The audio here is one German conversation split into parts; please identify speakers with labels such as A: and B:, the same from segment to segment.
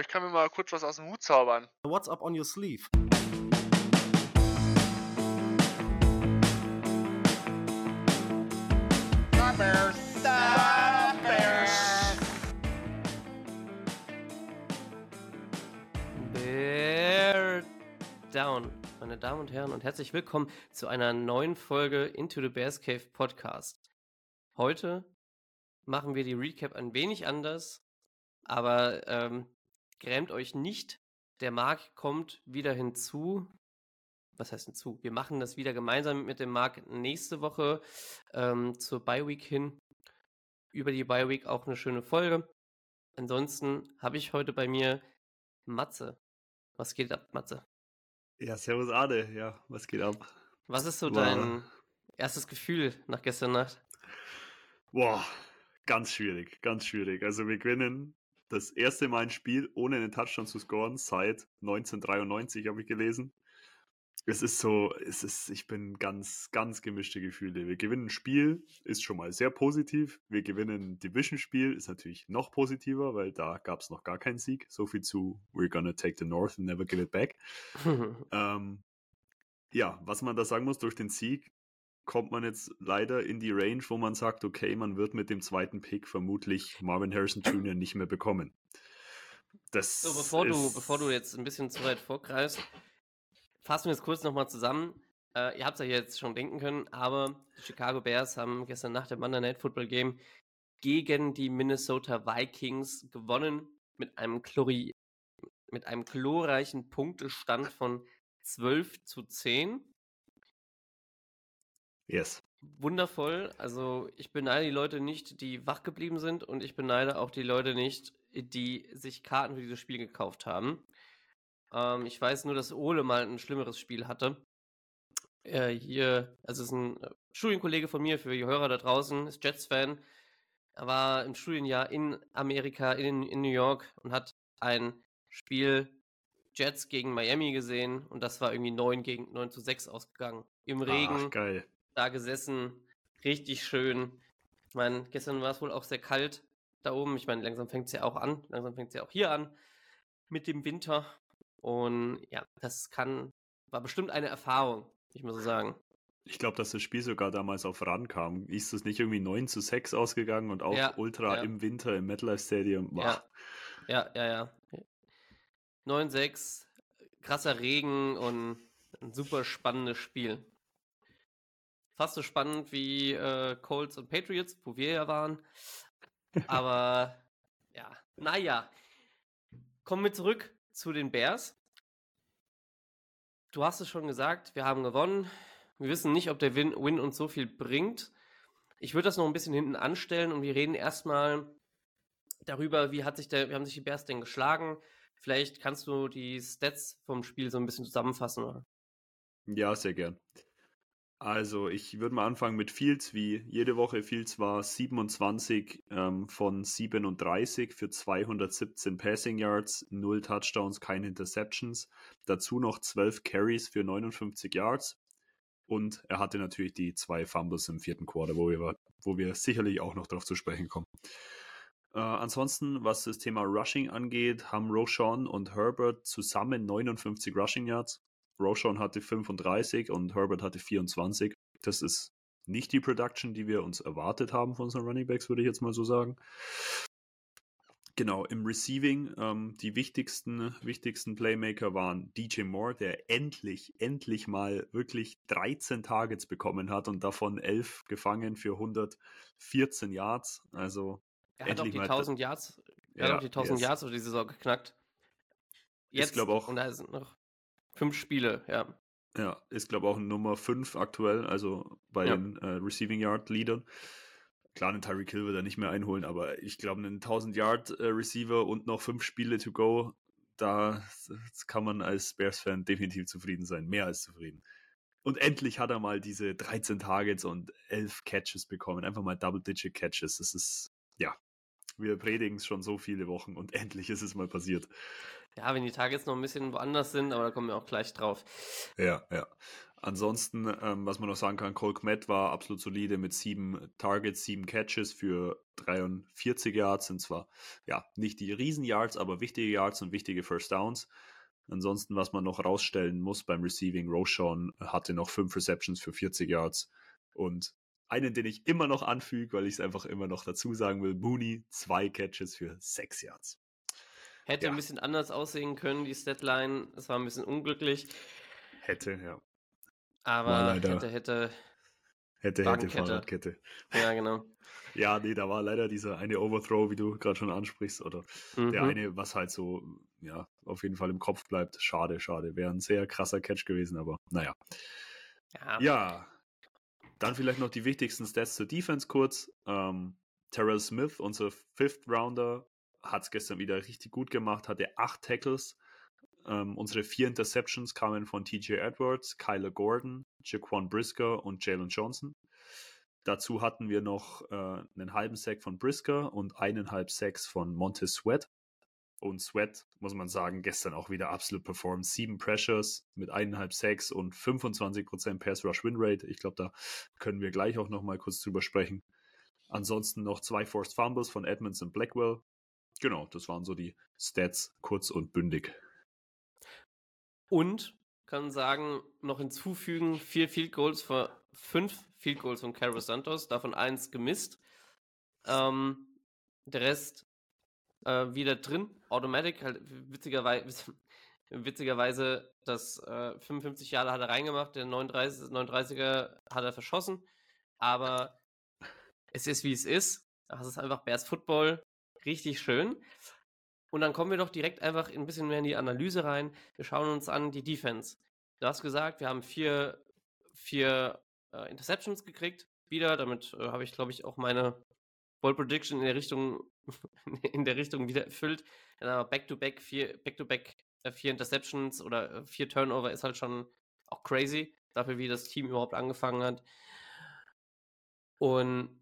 A: Ich kann mir mal kurz was aus dem Hut zaubern.
B: What's up on your sleeve?
C: Bear Down, meine Damen und Herren, und herzlich willkommen zu einer neuen Folge Into the Bears Cave Podcast. Heute machen wir die Recap ein wenig anders, aber ähm, grämt euch nicht. Der Marc kommt wieder hinzu. Was heißt hinzu? Wir machen das wieder gemeinsam mit dem Marc nächste Woche ähm, zur Bye Week hin. Über die Bye Week auch eine schöne Folge. Ansonsten habe ich heute bei mir Matze. Was geht ab, Matze?
D: Ja, servus Ade. Ja, was geht ab?
C: Was ist so
D: Boah.
C: dein erstes Gefühl nach gestern Nacht?
D: Boah, ganz schwierig, ganz schwierig. Also wir gewinnen das erste Mal ein Spiel, ohne einen Touchdown zu scoren, seit 1993, habe ich gelesen. Es ist so, es ist, ich bin ganz, ganz gemischte Gefühle. Wir gewinnen ein Spiel, ist schon mal sehr positiv. Wir gewinnen ein Division-Spiel, ist natürlich noch positiver, weil da gab es noch gar keinen Sieg. So viel zu We're gonna take the North and never give it back. Ähm, ja, was man da sagen muss, durch den Sieg kommt man jetzt leider in die Range, wo man sagt, okay, man wird mit dem zweiten Pick vermutlich Marvin Harrison Jr. nicht mehr bekommen. Das
C: So, bevor du, bevor du jetzt ein bisschen zu weit vorgreifst, fassen wir es kurz nochmal zusammen. Äh, ihr habt es ja jetzt schon denken können, aber die Chicago Bears haben gestern Nacht im Monday Night Football Game gegen die Minnesota Vikings gewonnen mit einem, Chlori mit einem glorreichen Punktestand von 12 zu 10.
D: Yes.
C: Wundervoll. Also ich beneide die Leute nicht, die wach geblieben sind und ich beneide auch die Leute nicht, die sich Karten für dieses Spiel gekauft haben. Ähm, ich weiß nur, dass Ole mal ein schlimmeres Spiel hatte. Äh, hier, also es ist ein äh, Studienkollege von mir, für die Hörer da draußen, ist Jets-Fan. Er war im Studienjahr in Amerika, in, in New York und hat ein Spiel Jets gegen Miami gesehen und das war irgendwie 9 gegen 9 zu 6 ausgegangen. Im Regen
D: Ach, geil.
C: Da gesessen, richtig schön. Ich meine, gestern war es wohl auch sehr kalt da oben. Ich meine, langsam fängt es ja auch an. Langsam fängt es ja auch hier an mit dem Winter. Und ja, das kann, war bestimmt eine Erfahrung, ich muss so sagen.
D: Ich glaube, dass das Spiel sogar damals auf Run kam. Ist das nicht irgendwie 9 zu 6 ausgegangen und auch
C: Ja,
D: Ultra
C: ja.
D: im Winter im MetLife Stadium? Boah.
C: Ja, ja, ja, ja. 9-6, krasser Regen und ein super spannendes Spiel. Fast so spannend wie äh, Colts und Patriots, wo wir ja waren. Aber ja, naja. Kommen wir zurück zu den Bears. Du hast es schon gesagt, wir haben gewonnen. Wir wissen nicht, ob der Win, Win uns so viel bringt. Ich würde das noch ein bisschen hinten anstellen und wir reden erstmal darüber, wie hat sich der, wie haben sich die Bears denn geschlagen. Vielleicht kannst du die Stats vom Spiel so ein bisschen zusammenfassen. Oder?
D: Ja, sehr gern. Also, ich würde mal anfangen mit Fields, wie jede Woche. Fields war 27 ähm, von 37 für 217 Passing Yards, 0 Touchdowns, keine Interceptions. Dazu noch 12 Carries für 59 Yards. Und er hatte natürlich die zwei Fumbles im vierten Quarter, wo wir, wo wir sicherlich auch noch darauf zu sprechen kommen. Äh, ansonsten, was das Thema Rushing angeht, haben Roshan und Herbert zusammen 59 Rushing Yards. Roshan hatte 35 und Herbert hatte 24. Das ist nicht die Production, die wir uns erwartet haben von unseren Running Backs, würde ich jetzt mal so sagen. Genau, im Receiving, ähm, die wichtigsten, wichtigsten Playmaker waren DJ Moore, der endlich, endlich mal wirklich 13 Targets bekommen hat und davon 11 gefangen für 114 Yards. Also
C: Er hat auch die
D: mal-
C: 1000 Yards, er hat
D: Ja,
C: auch die 1000
D: yes.
C: Yards über die Saison geknackt.
D: Ich glaub auch-
C: Und da sind noch fünf Spiele, ja.
D: Ja, ist glaube auch Nummer 5 aktuell, also bei
C: Ja.
D: den äh, Receiving Yard Leadern. Klar, einen Tyreek Hill wird er nicht mehr einholen, aber ich glaube, einen 1000 Yard äh, Receiver und noch fünf Spiele to go, da kann man als Bears-Fan definitiv zufrieden sein, mehr als zufrieden. Und endlich hat er mal diese 13 Targets und 11 Catches bekommen, einfach mal Double-Digit Catches. Das ist, wir predigen es schon so viele Wochen und endlich ist es mal passiert.
C: Ja, wenn die Tage jetzt noch ein bisschen woanders sind, aber da kommen wir auch gleich drauf.
D: Ja, ja. Ansonsten, ähm, was man noch sagen kann, Cole Kmet war absolut solide mit sieben Targets, sieben Catches für 43 Yards. Sind zwar ja nicht die Riesen-Yards, aber wichtige Yards und wichtige First Downs. Ansonsten, was man noch rausstellen muss beim Receiving, Roshan hatte noch fünf Receptions für 40 Yards und einen, den ich immer noch anfüge, weil ich es einfach immer noch dazu sagen will, Mooney, zwei Catches für sechs Yards.
C: Hätte ja. ein bisschen anders aussehen können, die Statline. Es war ein bisschen unglücklich.
D: Hätte, ja.
C: Aber hätte, hätte.
D: Hätte, hätte, Fahrradkette.
C: Ja, genau.
D: ja, nee, da war leider dieser eine Overthrow, wie du gerade schon ansprichst, oder mhm. der eine, was halt so, ja, auf jeden Fall im Kopf bleibt. Schade, schade. Wäre ein sehr krasser Catch gewesen, aber naja. Ja. ja. Dann vielleicht noch die wichtigsten Stats zur Defense kurz. Ähm, Terrell Smith, unser Fifth Rounder, hat es gestern wieder richtig gut gemacht, hatte acht Tackles. Ähm, unsere vier Interceptions kamen von TJ Edwards, Kyler Gordon, Jaquan Brisker und Jalen Johnson. Dazu hatten wir noch äh, einen halben Sack von Brisker und eineinhalb Sacks von Montez Sweat. Und Sweat, muss man sagen, gestern auch wieder absolut performt. Sieben Pressures mit eineinhalb Sacks und 25% Pass Rush Win Rate. Ich glaube, da können wir gleich auch noch mal kurz drüber sprechen. Ansonsten noch zwei Forced Fumbles von Edmonds und Blackwell. Genau, das waren so die Stats, kurz und bündig.
C: Und kann sagen, noch hinzufügen, vier Field Goals für fünf Field Goals von Carlos Santos, davon eins gemisst. Ähm, der Rest äh, wieder drin, Automatic, halt witzigerweise, witzigerweise das äh, 55 Jahre hat er reingemacht, der 39, 39er hat er verschossen, aber es ist wie es ist. Das ist einfach Bears Football richtig schön. Und dann kommen wir doch direkt einfach ein bisschen mehr in die Analyse rein. Wir schauen uns an die Defense. Du hast gesagt, wir haben vier, vier äh, Interceptions gekriegt. Wieder, damit äh, habe ich, glaube ich, auch meine Ball Prediction in der Richtung, in der Richtung wieder erfüllt. Back-to-back, vier, back-to-back, äh, vier Interceptions oder äh, vier Turnover ist halt schon auch crazy, dafür, wie das Team überhaupt angefangen hat. Und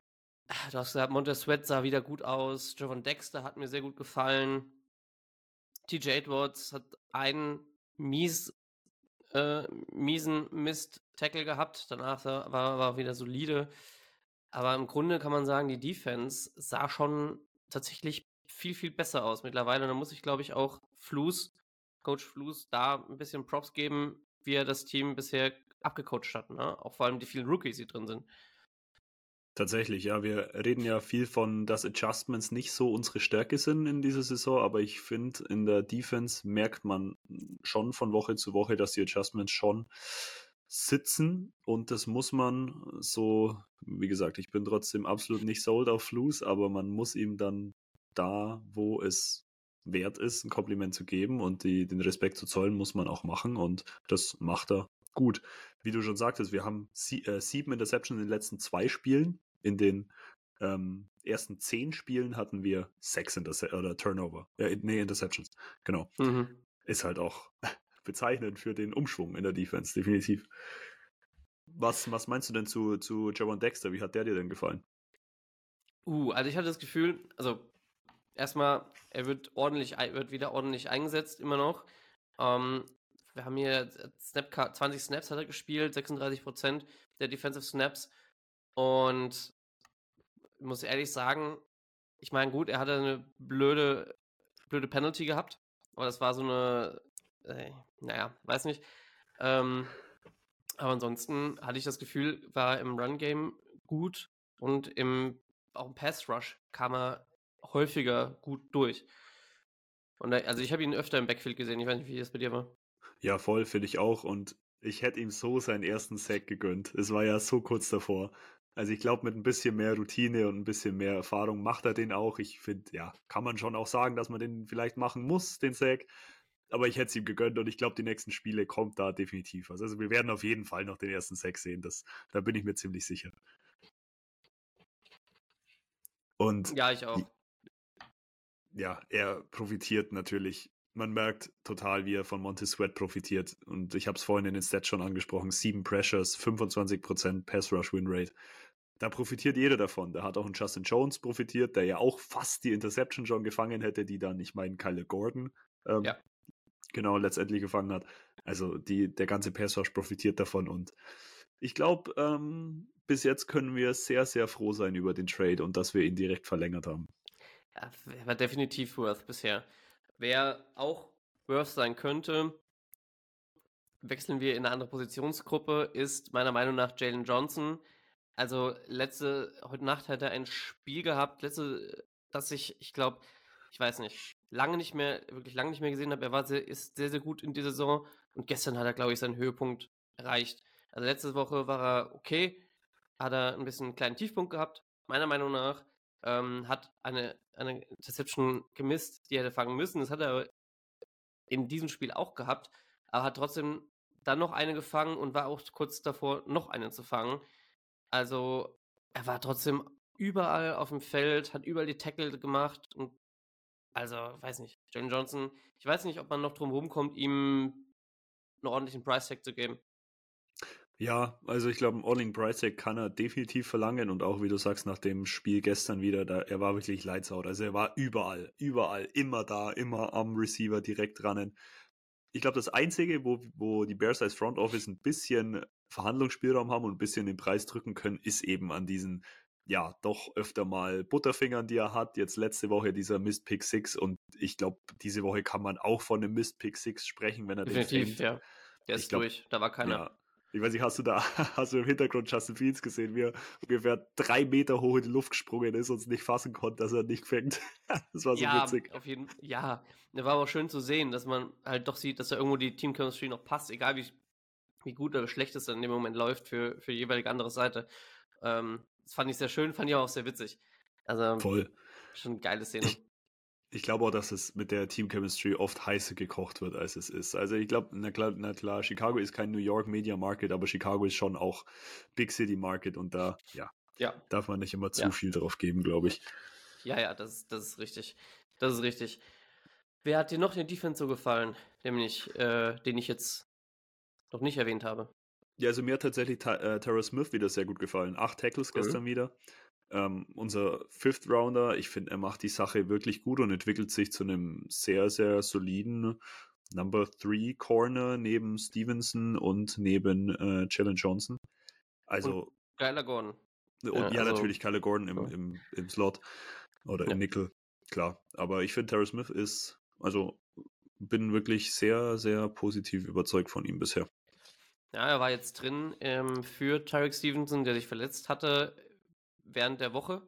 C: Du hast gesagt, Montez Sweat sah wieder gut aus. Javon Dexter hat mir sehr gut gefallen. TJ Edwards hat einen mies, äh, miesen Mist-Tackle gehabt. Danach war, war wieder solide. Aber im Grunde kann man sagen, die Defense sah schon tatsächlich viel, viel besser aus mittlerweile. Und da muss ich, glaube ich, auch Flus, Coach Flus, da ein bisschen Props geben, wie er das Team bisher abgecoacht hat. Ne? Auch vor allem die vielen Rookies, die drin sind.
D: Tatsächlich, ja. Wir reden ja viel von, dass Adjustments nicht so unsere Stärke sind in dieser Saison, aber ich finde, in der Defense merkt man schon von Woche zu Woche, dass die Adjustments schon sitzen und das muss man so, wie gesagt, ich bin trotzdem absolut nicht sold auf Flus, aber man muss ihm dann da, wo es wert ist, ein Kompliment zu geben und die, den Respekt zu zollen, muss man auch machen und das macht er gut. Wie du schon sagtest, wir haben sie, äh, sieben Interceptions in den letzten zwei Spielen in den ähm, ersten zehn Spielen hatten wir sechs Interce oder Turnover. Äh, nee, Interceptions. Genau. Mhm. Ist halt auch bezeichnend für den Umschwung in der Defense, definitiv. Was, was meinst du denn zu, zu Javon Dexter? Wie hat der dir denn gefallen?
C: Uh, also ich hatte das Gefühl, also erstmal, er wird ordentlich, wird wieder ordentlich eingesetzt, immer noch. Ähm, wir haben hier Snap 20 Snaps hat er gespielt, 36% der Defensive Snaps. Und ich muss ehrlich sagen, ich meine, gut, er hatte eine blöde, blöde Penalty gehabt, aber das war so eine, naja, weiß nicht. Ähm, aber ansonsten hatte ich das Gefühl, war im Run-Game gut und im, auch im Pass-Rush kam er häufiger gut durch. Und also ich habe ihn öfter im Backfield gesehen, ich weiß nicht, wie das bei dir war.
D: Ja, voll, finde ich auch. Und ich hätte ihm so seinen ersten Sack gegönnt. Es war ja so kurz davor. Also ich glaube, mit ein bisschen mehr Routine und ein bisschen mehr Erfahrung macht er den auch. Ich finde, ja, kann man schon auch sagen, dass man den vielleicht machen muss, den Sack. Aber ich hätte es ihm gegönnt und ich glaube, die nächsten Spiele kommt da definitiv was. Also wir werden auf jeden Fall noch den ersten Sack sehen. Das, da bin ich mir ziemlich sicher. Und
C: ja, ich auch.
D: Ja, er profitiert natürlich. Man merkt total, wie er von Monte Sweat profitiert. Und ich habe es vorhin in den Stats schon angesprochen: sieben Pressures, 25% Pass Rush Win Rate da profitiert jeder davon. Da hat auch ein Justin Jones profitiert, der ja auch fast die Interception schon gefangen hätte, die dann, ich meine, Kyle Gordon ähm,
C: Ja.
D: Genau letztendlich gefangen hat. Also die, der ganze Pass Rush profitiert davon und ich glaube, ähm, bis jetzt können wir sehr, sehr froh sein über den Trade und dass wir ihn direkt verlängert haben.
C: Ja, war definitiv Worth bisher. Wer auch Worth sein könnte, wechseln wir in eine andere Positionsgruppe, ist meiner Meinung nach Jalen Johnson. Also letzte, heute Nacht hat er ein Spiel gehabt, letzte, das ich, ich glaube, ich weiß nicht, lange nicht mehr, wirklich lange nicht mehr gesehen habe. Er war sehr, ist sehr, sehr gut in dieser Saison und gestern hat er, glaube ich, seinen Höhepunkt erreicht. Also letzte Woche war er okay, hat er ein bisschen einen kleinen Tiefpunkt gehabt, meiner Meinung nach. Ähm, hat eine, eine Interception gemisst, die er hätte fangen müssen. Das hat er in diesem Spiel auch gehabt, aber hat trotzdem dann noch eine gefangen und war auch kurz davor, noch eine zu fangen. Also er war trotzdem überall auf dem Feld, hat überall die Tackle gemacht und also, weiß nicht, Jalen Johnson, ich weiß nicht, ob man noch drum rumkommt, ihm einen ordentlichen Price Tag zu geben.
D: Ja, also ich glaube, einen ordentlichen Price Tag kann er definitiv verlangen und auch, wie du sagst, nach dem Spiel gestern wieder, da, er war wirklich lights out. Also er war überall, überall, immer da, immer am Receiver direkt dran. Ich glaube, das Einzige, wo, wo die Bears als Front Office ein bisschen Verhandlungsspielraum haben und ein bisschen den Preis drücken können, ist eben an diesen, ja, doch öfter mal Butterfingern, die er hat. Jetzt letzte Woche dieser Mist Pick 6 und ich glaube, diese Woche kann man auch von einem Mist Pick 6 sprechen, wenn er
C: Definitiv,
D: den
C: ja. Der ist
D: glaub,
C: durch, da war keiner.
D: Ja. Ich weiß nicht, hast du da, hast du im Hintergrund Justin Fields gesehen, wie er ungefähr drei Meter hoch in die Luft gesprungen ist und es nicht fassen konnte, dass er nicht fängt. Das war so
C: ja,
D: witzig.
C: auf jeden Ja, da war aber auch schön zu sehen, dass man halt doch sieht, dass da irgendwo die Team Chemistry noch passt, egal wie, wie gut oder schlecht es dann in dem Moment läuft für, für die jeweilige andere Seite. Ähm, das fand ich sehr schön, fand ich auch sehr witzig. Also,
D: Voll.
C: schon eine geile Szene.
D: Ich glaube auch, dass es mit der Team Chemistry oft heißer gekocht wird, als es ist. Also ich glaube, na klar, na klar, Chicago ist kein New York Media Market, aber Chicago ist schon auch Big City Market und da, ja,
C: Ja,
D: darf man nicht immer zu
C: Ja.
D: viel drauf geben, glaube ich.
C: ja, ja, das, das ist richtig. Das ist richtig. Wer hat dir noch den Defense so gefallen, nämlich, äh, den ich jetzt noch nicht erwähnt habe?
D: Ja, also mir hat tatsächlich Ta äh, Tara Smith wieder sehr gut gefallen. Acht Tackles
C: Cool.
D: gestern wieder. Ähm, unser Fifth Rounder, ich finde, er macht die Sache wirklich gut und entwickelt sich zu einem sehr, sehr soliden Number Three Corner neben Stevenson und neben äh, Jalen Johnson. Also,
C: Geiler Gordon.
D: und,
C: ja,
D: ja,
C: also-
D: natürlich Kyler Gordon im, im, im Slot oder im
C: Ja.
D: Nickel, klar. Aber ich finde, Tara Smith ist, also bin wirklich sehr, sehr positiv überzeugt von ihm bisher.
C: Ja, er war jetzt drin ähm, für Tyreek Stevenson, der sich verletzt hatte während der Woche.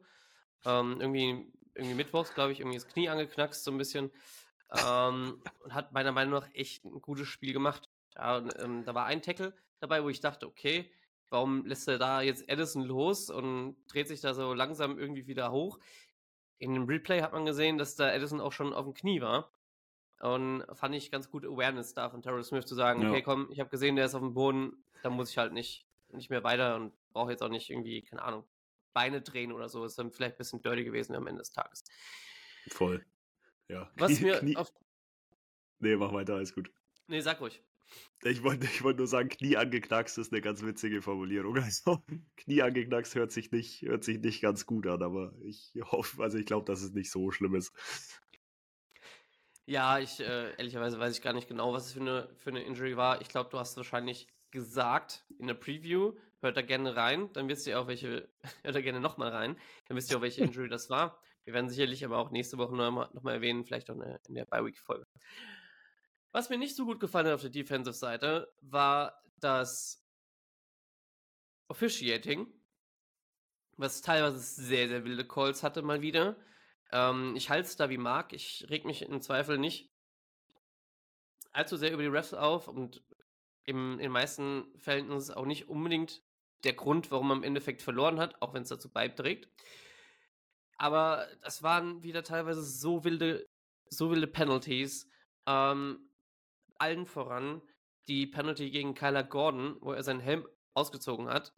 C: Ähm, irgendwie, irgendwie mittwochs, glaube ich, irgendwie das Knie angeknackst, so ein bisschen. Ähm, und hat meiner Meinung nach echt ein gutes Spiel gemacht. Ja, und, ähm, da war ein Tackle dabei, wo ich dachte, okay, warum lässt er da jetzt Edison los und dreht sich da so langsam irgendwie wieder hoch? In dem Replay hat man gesehen, dass da Edison auch schon auf dem Knie war. Und fand ich ganz gut Awareness da von Terrell Smith zu sagen,
D: Ja.
C: okay, komm, ich habe gesehen, der ist auf dem Boden, da muss ich halt nicht, nicht mehr weiter und brauche jetzt auch nicht irgendwie, keine Ahnung, Beine drehen oder so. Ist dann vielleicht ein bisschen dirty gewesen am Ende des Tages.
D: Voll. Ja.
C: Was
D: Knie-
C: mir
D: Knie-
C: auf.
D: Nee, mach weiter, alles gut.
C: Nee, sag ruhig.
D: Ich wollte ich wollte nur sagen, Knie angeknackst ist eine ganz witzige Formulierung. Also, Knie angeknackst hört sich nicht, hört sich nicht ganz gut an, aber ich hoffe, also ich glaube, dass es nicht so schlimm ist.
C: Ja, ich, äh, ehrlicherweise weiß ich gar nicht genau, was es für eine, für eine Injury war. Ich glaube, du hast es wahrscheinlich gesagt in der Preview. Hört da gerne rein, dann wisst ihr auch, welche, hört da gerne nochmal rein, dann wisst ihr auch, welche Injury das war. Wir werden sicherlich aber auch nächste Woche nochmal noch mal erwähnen, vielleicht auch in der, Bi-Week-Folge. Was mir nicht so gut gefallen hat auf der Defensive-Seite, war das Officiating, was teilweise sehr, sehr wilde Calls hatte mal wieder. Ähm, ich halte es da wie mag. Ich reg mich im Zweifel nicht allzu sehr über die Refs auf und im, in den meisten Fällen ist es auch nicht unbedingt der Grund, warum man im Endeffekt verloren hat, auch wenn es dazu beiträgt. Aber das waren wieder teilweise so wilde, so wilde Penalties. Ähm, allen voran die Penalty gegen Kyler Gordon, wo er seinen Helm ausgezogen hat,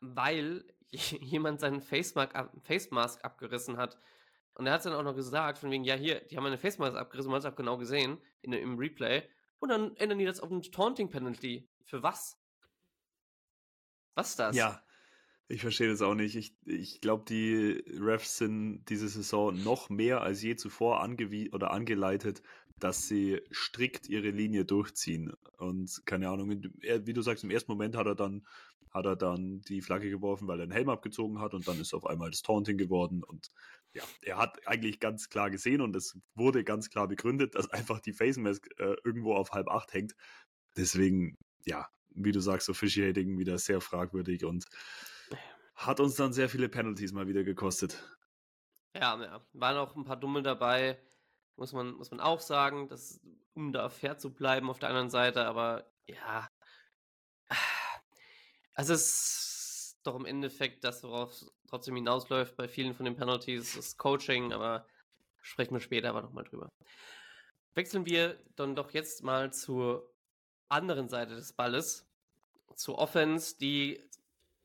C: weil jemand seinen Face Mask, ab, Face Mask abgerissen hat. Und er hat dann auch noch gesagt, von wegen, ja, hier, die haben eine Face Mask abgerissen, man hat es auch genau gesehen in, im Replay. Und dann ändern die das auf eine Taunting Penalty. Für was? Was ist das?
D: Ja. Ich verstehe das auch nicht. Ich, ich glaube, die Refs sind diese Saison noch mehr als je zuvor angewie oder angeleitet, dass sie strikt ihre Linie durchziehen. Und keine Ahnung, wie du sagst, im ersten Moment hat er dann, hat er dann die Flagge geworfen, weil er den Helm abgezogen hat und dann ist auf einmal das Taunting geworden. Und ja, er hat eigentlich ganz klar gesehen und es wurde ganz klar begründet, dass einfach die Face Mask äh, irgendwo auf halb acht hängt. Deswegen, ja, wie du sagst, Officiating wieder sehr fragwürdig und hat uns dann sehr viele Penalties mal wieder gekostet.
C: Ja, ja. Waren auch ein paar Dumme dabei, muss man, muss man auch sagen, dass, um da fair zu bleiben auf der anderen Seite, aber ja. Also es ist doch im Endeffekt das, worauf es trotzdem hinausläuft bei vielen von den Penalties, das Coaching, aber sprechen wir später aber nochmal drüber. Wechseln wir dann doch jetzt mal zur anderen Seite des Balles, zur Offense, die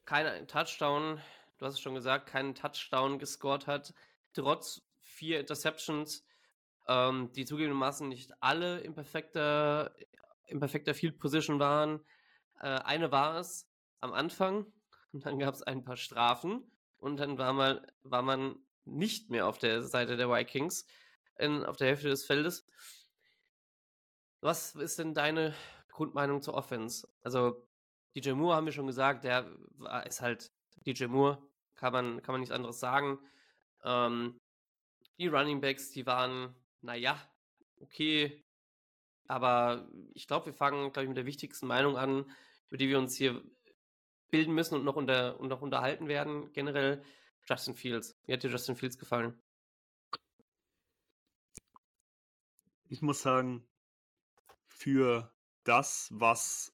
C: keinen Touchdown, du hast es schon gesagt, keinen Touchdown gescored hat, trotz vier Interceptions, ähm, die zugegebenermaßen nicht alle in perfekter, in perfekter Field Position waren. Äh, eine war es am Anfang und dann gab es ein paar Strafen und dann war man, war man nicht mehr auf der Seite der Vikings, in, auf der Hälfte des Feldes. Was ist denn deine Grundmeinung zur Offense? Also DJ Moore haben wir schon gesagt, der ist halt DJ Moore, kann man, kann man nichts anderes sagen. Ähm, die Running Backs, die waren, naja, okay, aber ich glaube, wir fangen, glaube ich, mit der wichtigsten Meinung an, über die wir uns hier bilden müssen und noch, unter, und noch unterhalten werden. Generell Justin Fields. Wie hat dir Justin Fields gefallen?
D: Ich muss sagen, für das, was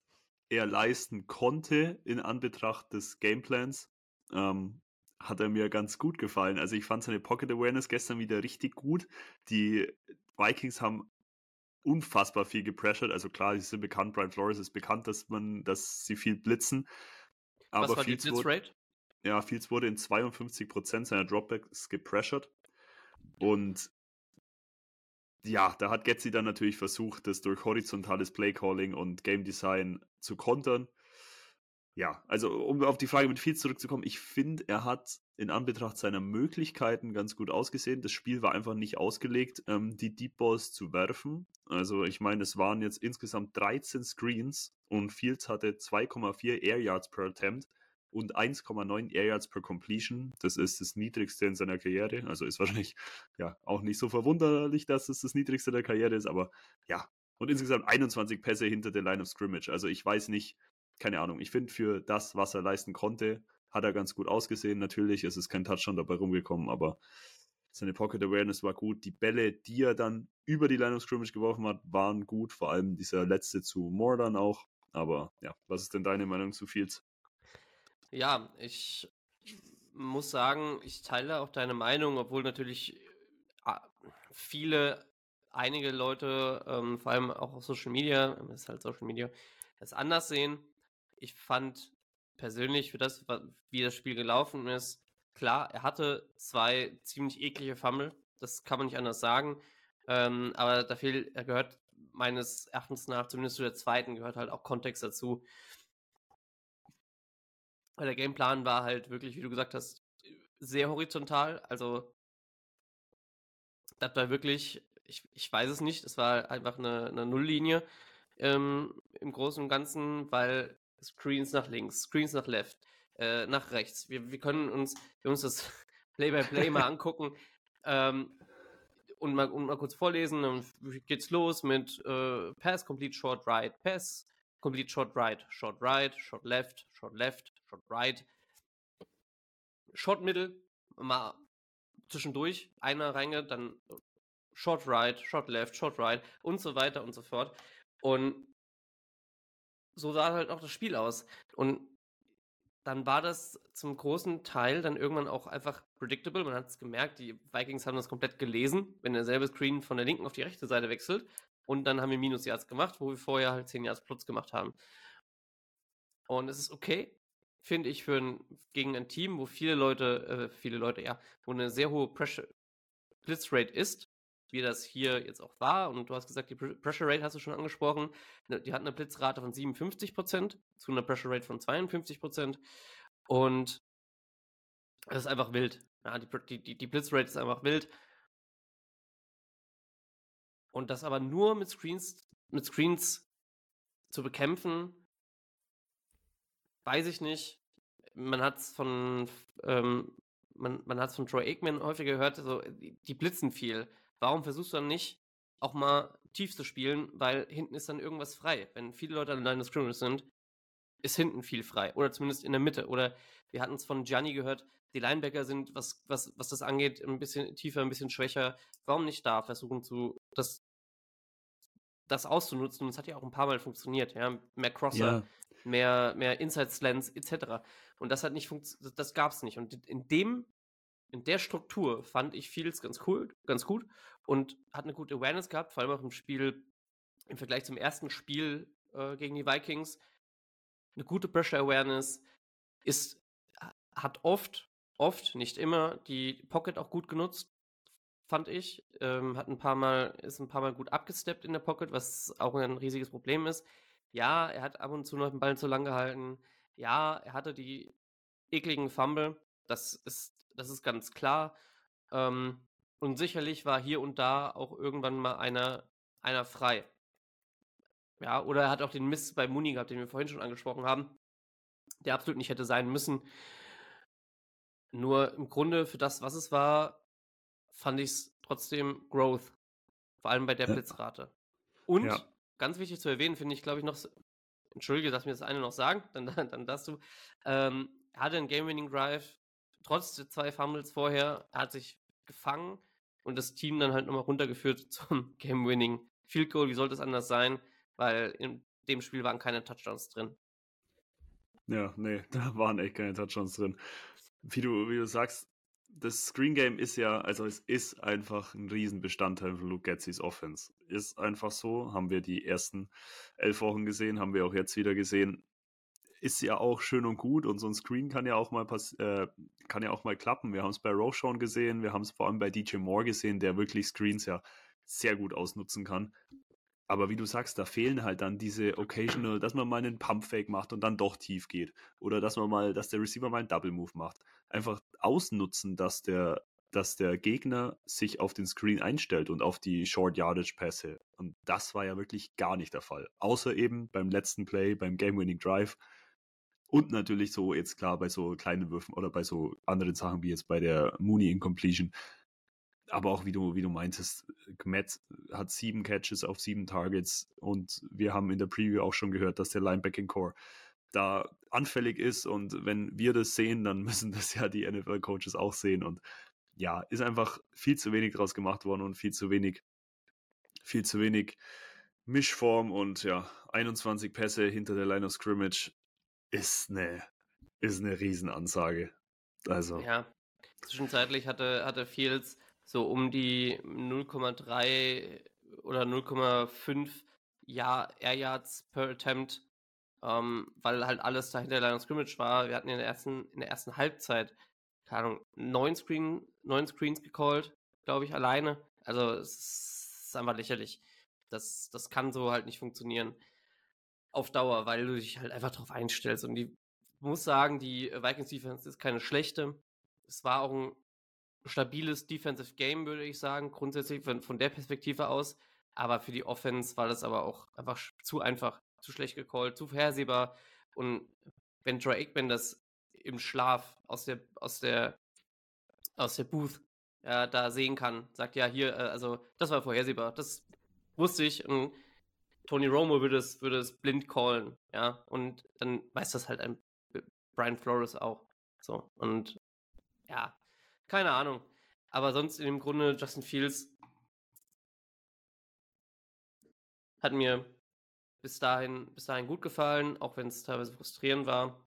D: er leisten konnte in Anbetracht des Gameplans, ähm, hat er mir ganz gut gefallen. Also ich fand seine Pocket Awareness gestern wieder richtig gut. Die Vikings haben unfassbar viel gepressured. Also klar, sie sind bekannt, Brian Flores ist bekannt, dass man, dass sie viel blitzen.
C: Aber Was war Fields die Blitzrate? Wurde,
D: ja, Fields wurde in 52% seiner Dropbacks gepressured. Und ja, da hat Getzi dann natürlich versucht, das durch horizontales Playcalling und Game Design zu kontern. Ja, also um auf die Frage mit Fields zurückzukommen, ich finde, er hat in Anbetracht seiner Möglichkeiten ganz gut ausgesehen. Das Spiel war einfach nicht ausgelegt, ähm, die Deep Balls zu werfen. Also ich meine, es waren jetzt insgesamt 13 Screens und Fields hatte 2,4 Air Yards per Attempt und 1,9 Air Yards per Completion. Das ist das niedrigste in seiner Karriere. Also ist wahrscheinlich ja auch nicht so verwunderlich, dass es das niedrigste der Karriere ist, aber ja. Und insgesamt 21 Pässe hinter der Line of Scrimmage. Also ich weiß nicht, keine Ahnung. Ich finde, für das, was er leisten konnte, hat er ganz gut ausgesehen. Natürlich ist es kein Touchdown dabei rumgekommen, aber seine Pocket Awareness war gut. Die Bälle, die er dann über die Line of Scrimmage geworfen hat, waren gut. Vor allem dieser letzte zu Moore dann auch. Aber ja, was ist denn deine Meinung zu Fields?
C: Ja, ich muss sagen, ich teile auch deine Meinung, obwohl natürlich äh, viele, einige Leute, ähm, vor allem auch auf Social Media, das ist halt Social Media, das anders sehen. Ich fand persönlich für das, wie das Spiel gelaufen ist, klar, er hatte zwei ziemlich eklige Fumble, das kann man nicht anders sagen. Ähm, aber da fehlt, er gehört meines Erachtens nach, zumindest zu der zweiten, gehört halt auch Kontext dazu. Weil der Gameplan war halt wirklich, wie du gesagt hast, sehr horizontal. Also, das war wirklich, ich, ich weiß es nicht, es war einfach eine, eine Nulllinie ähm, im Großen und Ganzen, weil Screens nach links, Screens nach left, äh, nach rechts. Wir, wir können uns, wir uns das Play-by-Play -play mal angucken ähm, und, mal, und mal kurz vorlesen. Dann geht's los mit äh, Pass, Complete Short Right, Pass, Complete Short Right, Short Right, Short Left, Short Left, Short Right, Short Middle, mal zwischendurch einer reingeht, dann Short Right, Short Left, Short Right. Und so weiter und so fort. Und so sah halt auch das Spiel aus. Und dann war das zum großen Teil dann irgendwann auch einfach predictable. Man hat es gemerkt, die Vikings haben das komplett gelesen, wenn derselbe Screen von der linken auf die rechte Seite wechselt. Und dann haben wir Minus Yards gemacht, wo wir vorher halt 10 Yards Plus gemacht haben. Und es ist okay, finde ich, für ein, gegen ein Team, wo viele Leute, äh, viele Leute, ja, wo eine sehr hohe Pressure, Blitzrate ist, wie das hier jetzt auch war. Und du hast gesagt, die Pressure Rate hast du schon angesprochen. Ne, die hat eine Blitzrate von 57% zu einer Pressure Rate von 52%. Und Das ist einfach wild. Ja, die, die, die Blitzrate ist einfach wild. Und das aber nur mit Screens, mit Screens zu bekämpfen, weiß ich nicht. Man hat es von, ähm, man, man von Troy Aikman häufiger gehört, so, die, die blitzen viel. Warum versuchst du dann nicht, auch mal tief zu spielen, weil hinten ist dann irgendwas frei. Wenn viele Leute an deiner Scrimmage sind, ist hinten viel frei. Oder zumindest in der Mitte. Oder wir hatten es von Gianni gehört, die Linebacker sind, was, was, was das angeht, ein bisschen tiefer, ein bisschen schwächer. Warum nicht da versuchen zu, das, das auszunutzen? Und es hat ja auch ein paar Mal funktioniert, ja. Mehr Crosser, ja. mehr, mehr Inside Slants, etc. Und das hat nicht funktioniert, das gab es nicht. Und in dem, in der Struktur fand ich Fields ganz cool, ganz gut und hat eine gute Awareness gehabt, vor allem auch im Spiel, im Vergleich zum ersten Spiel äh, gegen die Vikings. Eine gute Pressure Awareness ist, hat oft oft, nicht immer, die Pocket auch gut genutzt, fand ich. Ähm, hat ein paar Mal, ist ein paar Mal gut abgesteppt in der Pocket, was auch ein riesiges Problem ist. Ja, er hat ab und zu noch den Ball zu lang gehalten. Ja, er hatte die ekligen Fumble. Das ist, das ist ganz klar. Ähm, und sicherlich war hier und da auch irgendwann mal einer, einer frei. Ja, oder er hat auch den Miss bei Muni gehabt, den wir vorhin schon angesprochen haben, der absolut nicht hätte sein müssen. Nur im Grunde für das, was es war, fand ich es trotzdem Growth. Vor allem bei der. Blitzrate. Und ja. ganz wichtig zu erwähnen, finde ich, glaube ich, noch, entschuldige, dass mir das eine noch sagen, dann, dann, darfst du, ähm, er hatte einen Game-Winning-Drive, trotz der zwei Fumbles vorher, er hat sich gefangen und das Team dann halt nochmal runtergeführt zum Game-Winning Field Goal. Wie sollte es anders sein? Weil in dem Spiel waren keine Touchdowns drin.
D: Ja, nee, da waren echt keine Touchdowns drin wie du, wie du sagst, das Screen Game ist ja, also es ist einfach ein Riesenbestandteil von Luke Getzys Offense. Ist einfach so, haben wir die ersten elf Wochen gesehen, haben wir auch jetzt wieder gesehen. Ist ja auch schön und gut und so ein Screen kann ja auch mal pass äh, kann ja auch mal klappen. Wir haben es bei Roshan gesehen, wir haben es vor allem bei DJ Moore gesehen, der wirklich Screens ja sehr gut ausnutzen kann. Aber wie du sagst, da fehlen halt dann diese Occasional, dass man mal einen Pump-Fake macht und dann doch tief geht. Oder dass man mal, dass der Receiver mal einen Double-Move macht. Einfach ausnutzen, dass der, dass der Gegner sich auf den Screen einstellt und auf die Short-Yardage-Pässe. Und das war ja wirklich gar nicht der Fall. Außer eben beim letzten Play, beim Game-Winning-Drive. Und natürlich so jetzt klar bei so kleinen Würfen oder bei so anderen Sachen wie jetzt bei der Mooney Incompletion. Aber auch wie du, wie du meintest, Matt hat sieben Catches auf sieben Targets und wir haben in der Preview auch schon gehört, dass der Linebacking Core da anfällig ist und wenn wir das sehen, dann müssen das ja die NFL-Coaches auch sehen und ja, ist einfach viel zu wenig draus gemacht worden und viel zu wenig, viel zu wenig Mischform und ja, 21 Pässe hinter der Line of Scrimmage ist eine, ist eine Riesenansage. Also.
C: Ja, zwischenzeitlich hatte, hatte Fields so um die 0,3 oder 0,5 Jahr Air Yards per Attempt, ähm, weil halt alles dahinter Line of Scrimmage war. Wir hatten in der ersten, in der ersten Halbzeit, keine Ahnung, neun, Screen, neun Screens gecallt, glaube ich, alleine. Also es ist einfach lächerlich. Das, das kann so halt nicht funktionieren auf Dauer, weil du dich halt einfach drauf einstellst. Und die muss sagen, die Vikings Defense ist keine schlechte. Es war auch ein stabiles Defensive Game, würde ich sagen, grundsätzlich von, von der Perspektive aus. Aber für die Offense war das aber auch einfach zu einfach, zu schlecht gecallt, zu vorhersehbar. Und wenn Troy Aikman das im Schlaf aus der, aus der, aus der Booth ja, da sehen kann, sagt ja hier, äh, also das war vorhersehbar, das wusste ich. Und Tony Romo würde es, würde es blind callen, ja. Und dann weiß das halt ein Brian Flores auch. So. Und ja, keine Ahnung. Aber sonst in dem Grunde Justin Fields hat mir bis dahin, bis dahin gut gefallen, auch wenn es teilweise frustrierend war.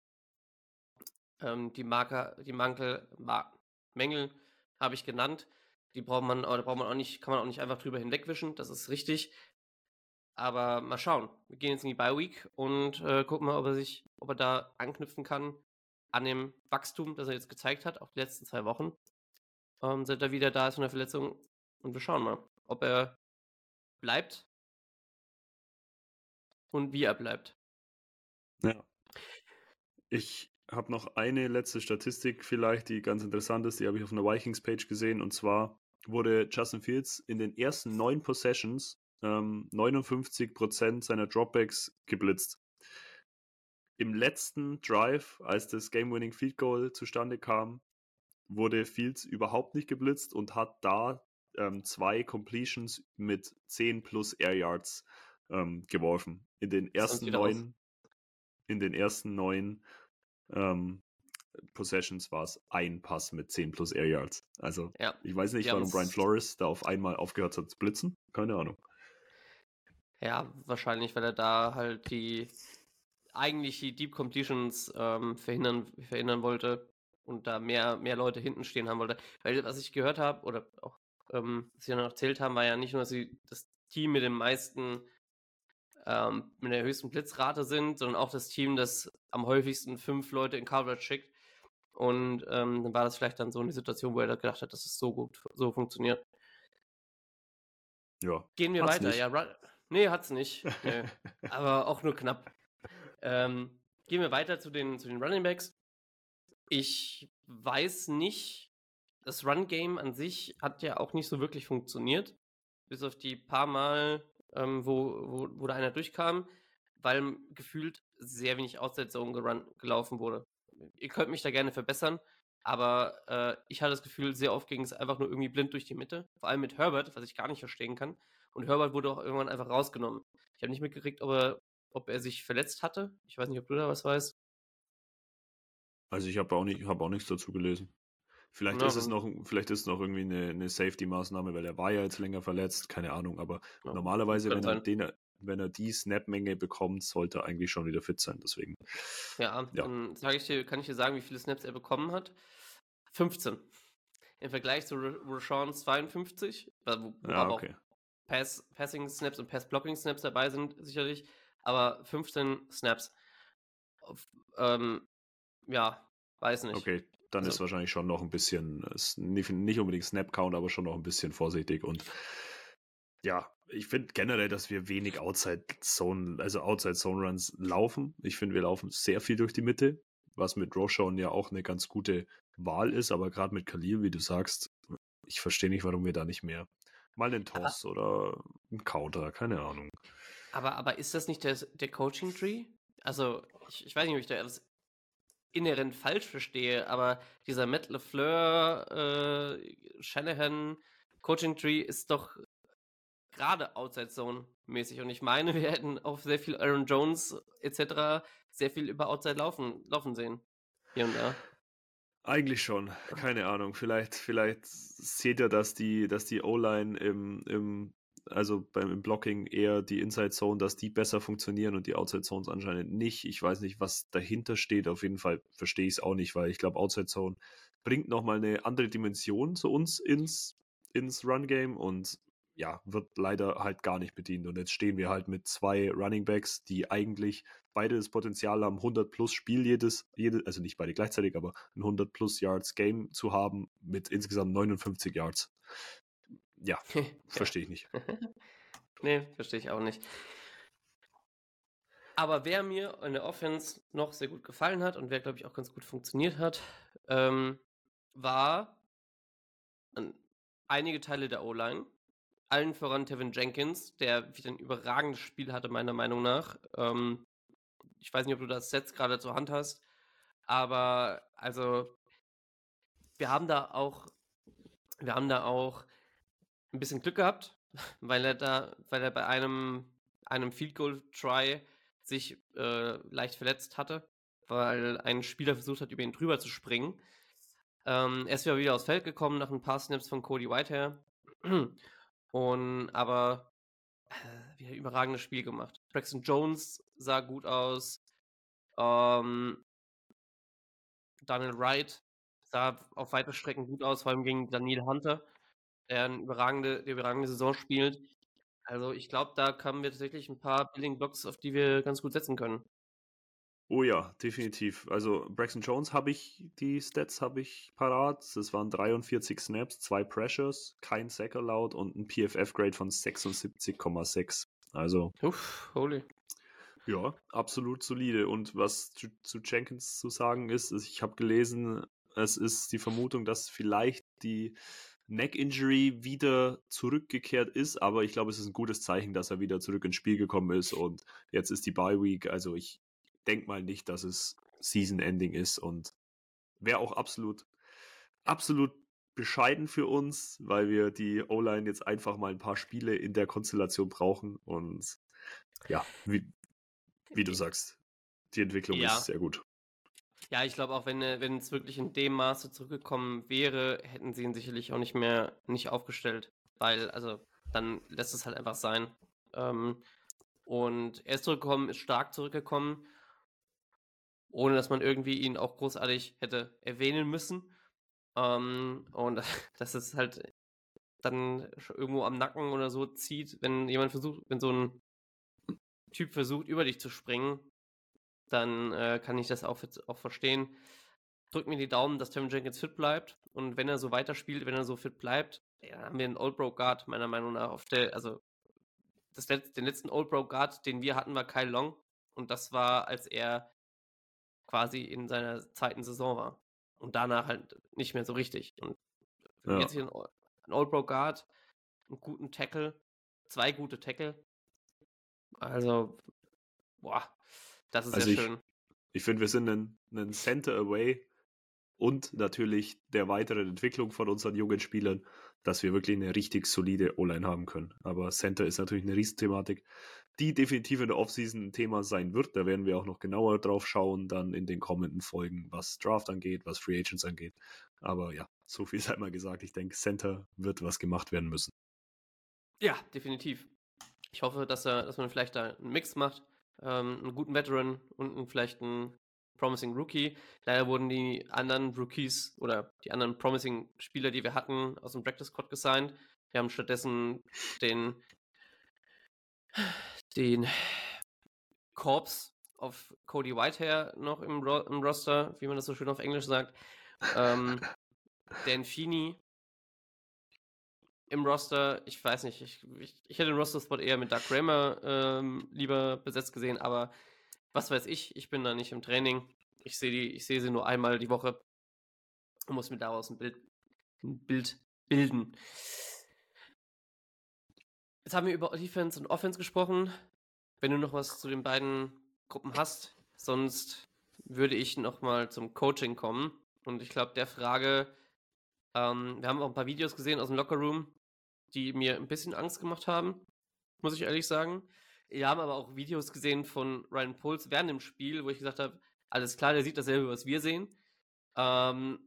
C: Ähm, die Marker, die Mankel, Mängel habe ich genannt. Die braucht man, oder braucht man auch nicht, kann man auch nicht einfach drüber hinwegwischen, das ist richtig. Aber mal schauen. Wir gehen jetzt in die Bye Week und äh, gucken mal, ob er sich, ob er da anknüpfen kann an dem Wachstum, das er jetzt gezeigt hat, auch die letzten zwei Wochen ähm, seit er wieder da ist von der Verletzung. Und wir schauen mal, ob er bleibt und wie er bleibt.
D: Ja. Ich habe noch eine letzte Statistik vielleicht, die ganz interessant ist, die habe ich auf einer Vikings-Page gesehen. Und zwar wurde Justin Fields in den ersten neun Possessions ähm, 59% seiner Dropbacks geblitzt. Im letzten Drive, als das Game-Winning Field Goal zustande kam, wurde Fields überhaupt nicht geblitzt und hat da ähm, zwei Completions mit 10 plus Air Yards ähm, geworfen. In den ersten neun, in den ersten neun ähm, Possessions war es ein Pass mit 10 plus Air Yards. Also ja. ich weiß nicht, warum Brian Flores da auf einmal aufgehört hat zu blitzen. Keine Ahnung.
C: Ja, wahrscheinlich, weil er da halt die eigentlich die Deep Completions ähm, verhindern, verhindern wollte und da mehr, mehr Leute hinten stehen haben wollte. Weil was ich gehört habe, oder auch ähm, was sie noch erzählt haben, war ja nicht nur, dass sie das Team mit den meisten, ähm, mit der höchsten Blitzrate sind, sondern auch das Team, das am häufigsten fünf Leute in Coverage schickt. Und ähm, dann war das vielleicht dann so eine Situation, wo er da gedacht hat, dass es so gut so funktioniert.
D: Ja.
C: Gehen wir weiter. Nicht. Ja, Nee, hat's nicht. Nee. Aber auch nur knapp. Ähm, gehen wir weiter zu den, zu den Running Backs. Ich weiß nicht, das Run-Game an sich hat ja auch nicht so wirklich funktioniert. Bis auf die paar Mal, ähm, wo, wo, wo da einer durchkam, weil gefühlt sehr wenig Outside Zone gelaufen wurde. Ihr könnt mich da gerne verbessern, aber äh, ich hatte das Gefühl, sehr oft ging es einfach nur irgendwie blind durch die Mitte. Vor allem mit Herbert, was ich gar nicht verstehen kann. Und Herbert wurde auch irgendwann einfach rausgenommen. Ich habe nicht mitgekriegt, ob er, ob er sich verletzt hatte. Ich weiß nicht, ob du da was weißt.
D: Also ich habe auch, nicht, hab auch nichts dazu gelesen. Vielleicht ja, ist es noch, vielleicht ist es noch irgendwie eine, eine Safety-Maßnahme, weil er war ja jetzt länger verletzt, keine Ahnung, aber ja, normalerweise, wenn er, den, wenn er die Snap-Menge bekommt, sollte er eigentlich schon wieder fit sein. Deswegen.
C: Ja, ja. dann ich dir, kann ich dir sagen, wie viele Snaps er bekommen hat. 15. Im Vergleich zu Rashawn 52, wo, ja, okay. Pass, Passing Snaps und Pass Blocking Snaps dabei sind, sicherlich, aber 15 Snaps. Ähm, ja, weiß nicht.
D: Okay, dann also, ist wahrscheinlich schon noch ein bisschen, nicht, nicht unbedingt Snap Count, aber schon noch ein bisschen vorsichtig und ja, ich finde generell, dass wir wenig Outside Zone, also Outside Zone Runs laufen. Ich finde, wir laufen sehr viel durch die Mitte, was mit Roshan ja auch eine ganz gute Wahl ist, aber gerade mit Khalil, wie du sagst, ich verstehe nicht, warum wir da nicht mehr Mal den Toss aber, oder ein Counter, keine Ahnung.
C: Aber, aber ist das nicht der, der Coaching-Tree? Also, ich, ich weiß nicht, ob ich da das inhärent falsch verstehe, aber dieser Matt LeFleur, äh, Shanahan Coaching-Tree ist doch gerade Outside Zone mäßig. Und ich meine, wir hätten auf sehr viel Aaron Jones etc. sehr viel über Outside laufen, laufen sehen. Hier und da.
D: Eigentlich schon, keine Ahnung. Vielleicht, vielleicht seht ihr, dass die, dass die O-Line im, im, also beim im Blocking eher die Inside Zone, dass die besser funktionieren und die Outside Zones anscheinend nicht. Ich weiß nicht, was dahinter steht. Auf jeden Fall verstehe ich es auch nicht, weil ich glaube, Outside Zone bringt nochmal eine andere Dimension zu uns ins, ins Run Game und ja, wird leider halt gar nicht bedient. Und jetzt stehen wir halt mit zwei Running Backs, die eigentlich beide das Potenzial haben, 100 plus Spiel jedes, jede, also nicht beide gleichzeitig, aber ein 100 plus Yards Game zu haben mit insgesamt 59 Yards. Ja, verstehe ich nicht.
C: nee, verstehe ich auch nicht. Aber wer mir in der Offense noch sehr gut gefallen hat und wer, glaube ich, auch ganz gut funktioniert hat, ähm, war einige Teile der O-Line allen voran Tevin Jenkins, der wieder ein überragendes Spiel hatte, meiner Meinung nach. Ähm, ich weiß nicht, ob du das Set gerade zur Hand hast, aber also wir haben da auch, wir haben da auch ein bisschen Glück gehabt, weil er da, weil er bei einem, einem Field Goal Try sich äh, leicht verletzt hatte, weil ein Spieler versucht hat, über ihn drüber zu springen. Ähm, er ist wieder aufs Feld gekommen nach ein paar Snaps von Cody Whitehair. Und aber äh, ein überragendes Spiel gemacht. Braxton Jones sah gut aus. Ähm, Daniel Wright sah auf weite Strecken gut aus, vor allem gegen Daniel Hunter, der eine überragende, der überragende Saison spielt. Also ich glaube, da haben wir tatsächlich ein paar Building Blocks, auf die wir ganz gut setzen können.
D: Oh ja, definitiv. Also Braxton Jones habe ich, die Stats habe ich parat. Das waren 43 Snaps, zwei Pressures, kein Sack allowed und ein PFF-Grade von 76,6. Also.
C: Uff, holy.
D: Ja, absolut solide. Und was zu, zu Jenkins zu sagen ist, ist ich habe gelesen, es ist die Vermutung, dass vielleicht die Neck-Injury wieder zurückgekehrt ist, aber ich glaube, es ist ein gutes Zeichen, dass er wieder zurück ins Spiel gekommen ist und jetzt ist die Bye-Week. Also ich denke mal nicht, dass es Season-Ending ist und wäre auch absolut, absolut bescheiden für uns, weil wir die O-Line jetzt einfach mal ein paar Spiele in der Konstellation brauchen und ja, wie, wie du sagst, die Entwicklung
C: Ja.
D: ist sehr gut.
C: Ja, ich glaube auch, wenn, äh, wenn es wirklich in dem Maße zurückgekommen wäre, hätten sie ihn sicherlich auch nicht mehr nicht aufgestellt. Weil, also, dann lässt es halt einfach sein. Ähm, und er ist zurückgekommen, ist stark zurückgekommen, ohne dass man irgendwie ihn auch großartig hätte erwähnen müssen. Ähm, und dass es halt dann irgendwo am Nacken oder so zieht, wenn jemand versucht, wenn so ein Typ versucht, über dich zu springen, dann äh, kann ich das auch, auch verstehen. Drück mir die Daumen, dass Tevin Jenkins fit bleibt. Und wenn er so weiterspielt, wenn er so fit bleibt, dann haben wir einen Old Bro Guard, meiner Meinung nach, auf der, also das Letz-, den letzten Old Bro Guard, den wir hatten, war Kyle Long. Und das war, als er quasi in seiner zweiten Saison war. Und danach halt nicht mehr so richtig. Und
D: Ja.
C: jetzt hier ein, ein Old Bro Guard, einen guten Tackle, zwei gute Tackle. Also, boah, das ist
D: Also
C: sehr
D: ich-
C: schön.
D: Ich finde, wir sind ein, ein Center away und natürlich der weiteren Entwicklung von unseren jungen Spielern, dass wir wirklich eine richtig solide O-Line haben können. Aber Center ist natürlich eine Riesenthematik, die definitiv in der Offseason ein Thema sein wird. Da werden wir auch noch genauer drauf schauen, dann in den kommenden Folgen, was Draft angeht, was Free Agents angeht. Aber ja, so viel sei mal gesagt. Ich denke, Center wird was gemacht werden müssen.
C: Ja, definitiv. Ich hoffe, dass, er, dass man vielleicht da einen Mix macht. Ähm, einen guten Veteran und einen, vielleicht einen Promising Rookie. Leider wurden die anderen Rookies oder die anderen Promising Spieler, die wir hatten, aus dem Practice Squad gesigned. Wir haben stattdessen den, den Corps auf Cody Whitehair noch im, Ro im Roster, wie man das so schön auf Englisch sagt. Ähm, Dan Feeney im Roster, ich weiß nicht, ich, ich, ich hätte den Roster-Spot eher mit Doug Kramer ähm, lieber besetzt gesehen, aber was weiß ich, ich bin da nicht im Training. Ich sehe die, ich sehe sie nur einmal die Woche und muss mir daraus ein Bild, ein Bild bilden. Jetzt haben wir über Defense und Offense gesprochen. Wenn du noch was zu den beiden Gruppen hast, sonst würde ich noch mal zum Coaching kommen. Und ich glaube, der Frage, ähm, wir haben auch ein paar Videos gesehen aus dem Lockerroom, die mir ein bisschen Angst gemacht haben, muss ich ehrlich sagen. Wir haben aber auch Videos gesehen von Ryan Puls während dem Spiel, wo ich gesagt habe, alles klar, der sieht dasselbe, was wir sehen. Ähm,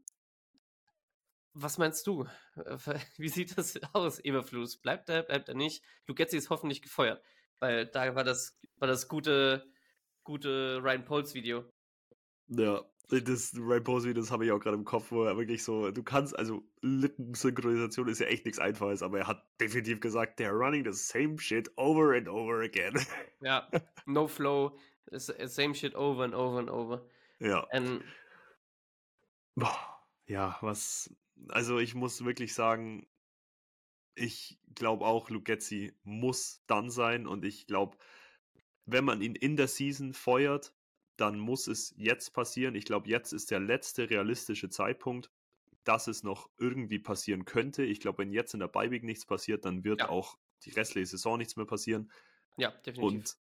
C: was meinst du? Wie sieht das aus, Eberflus? Bleibt er, bleibt er nicht? Lugetzi ist hoffentlich gefeuert, weil da war das, war das gute, gute Ryan Poles Video.
D: Ja, das Ryan Posey, das habe ich auch gerade im Kopf, wo er wirklich so, du kannst, also Lippensynchronisation ist ja echt nichts Einfaches, aber er hat definitiv gesagt, they're running the same shit over and over again.
C: Ja, no flow, same shit over and over and over.
D: ja.
C: And
D: Boah, Ja, was, also ich muss wirklich sagen, ich glaube auch, Lugetzi muss dann sein und ich glaube, wenn man ihn in der Season feuert, dann muss es jetzt passieren. Ich glaube, jetzt ist der letzte realistische Zeitpunkt, dass es noch irgendwie passieren könnte. Ich glaube, wenn jetzt in der Beiweg nichts passiert, dann wird
C: Ja.
D: auch die restliche Saison nichts mehr passieren.
C: ja, definitiv.
D: Und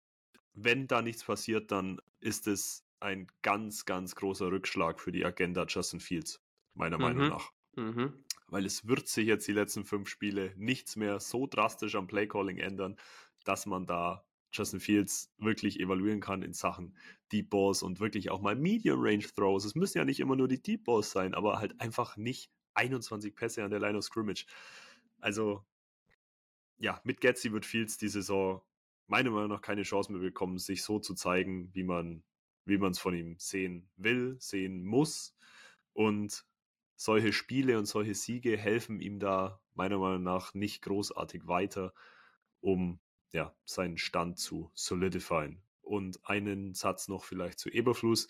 D: wenn da nichts passiert, dann ist es ein ganz, ganz großer Rückschlag für die Agenda Justin Fields, meiner Meinung
C: Mhm.
D: nach.
C: Mhm.
D: Weil es wird sich jetzt die letzten fünf Spiele nichts mehr so drastisch am Playcalling ändern, dass man da Justin Fields wirklich evaluieren kann in Sachen Deep Balls und wirklich auch mal Medium Range Throws. Es müssen ja nicht immer nur die Deep Balls sein, aber halt einfach nicht 21 Pässe an der Line of Scrimmage. Also, ja, mit Getzi wird Fields die Saison meiner Meinung nach keine Chance mehr bekommen, sich so zu zeigen, wie man wie man es von ihm sehen will, sehen muss. Und solche Spiele und solche Siege helfen ihm da meiner Meinung nach nicht großartig weiter, um ja, seinen Stand zu solidifieren. Und einen Satz noch vielleicht zu Eberfluss.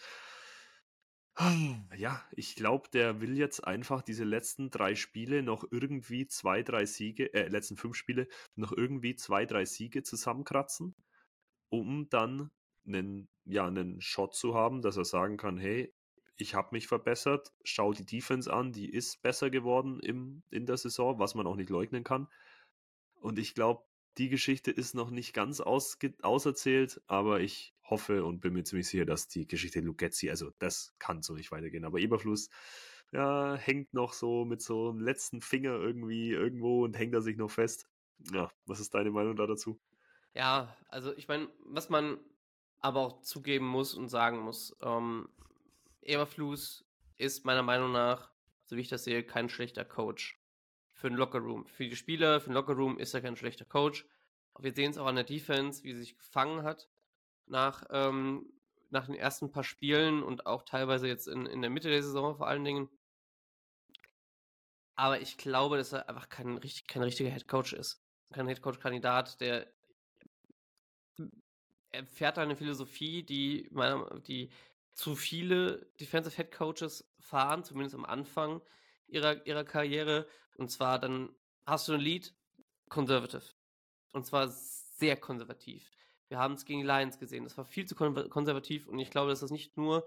D: Ja, ich glaube, der will jetzt einfach diese letzten drei Spiele noch irgendwie zwei, drei Siege, äh, letzten fünf Spiele noch irgendwie zwei, drei Siege zusammenkratzen, um dann einen, ja, einen Shot zu haben, dass er sagen kann, hey, ich habe mich verbessert, schau die Defense an, die ist besser geworden im, in der Saison, was man auch nicht leugnen kann. Und ich glaube, die Geschichte ist noch nicht ganz ausge auserzählt, aber ich hoffe und bin mir ziemlich sicher, dass die Geschichte Lugetzi, also das kann so nicht weitergehen. Aber Eberfluss, ja, hängt noch so mit so einem letzten Finger irgendwie irgendwo und hängt er sich noch fest. Ja, was ist deine Meinung da dazu?
C: Ja, also ich meine, was man aber auch zugeben muss und sagen muss, ähm, Eberflus ist meiner Meinung nach, so wie ich das sehe, kein schlechter Coach für den Lockerroom. Für die Spieler, für den Lockerroom ist er kein schlechter Coach. Wir sehen es auch an der Defense, wie sie sich gefangen hat nach, ähm, nach den ersten paar Spielen und auch teilweise jetzt in, in der Mitte der Saison vor allen Dingen. Aber ich glaube, dass er einfach kein, kein richtiger Head Coach ist. Kein Head Coach-Kandidat, der er fährt eine Philosophie, die, meiner, die zu viele Defensive Head Coaches fahren, zumindest am Anfang ihrer, ihrer Karriere. Und zwar dann hast du ein Lead, conservative. Und zwar sehr konservativ. Wir haben es gegen die Lions gesehen. Das war viel zu konservativ und ich glaube, dass das nicht nur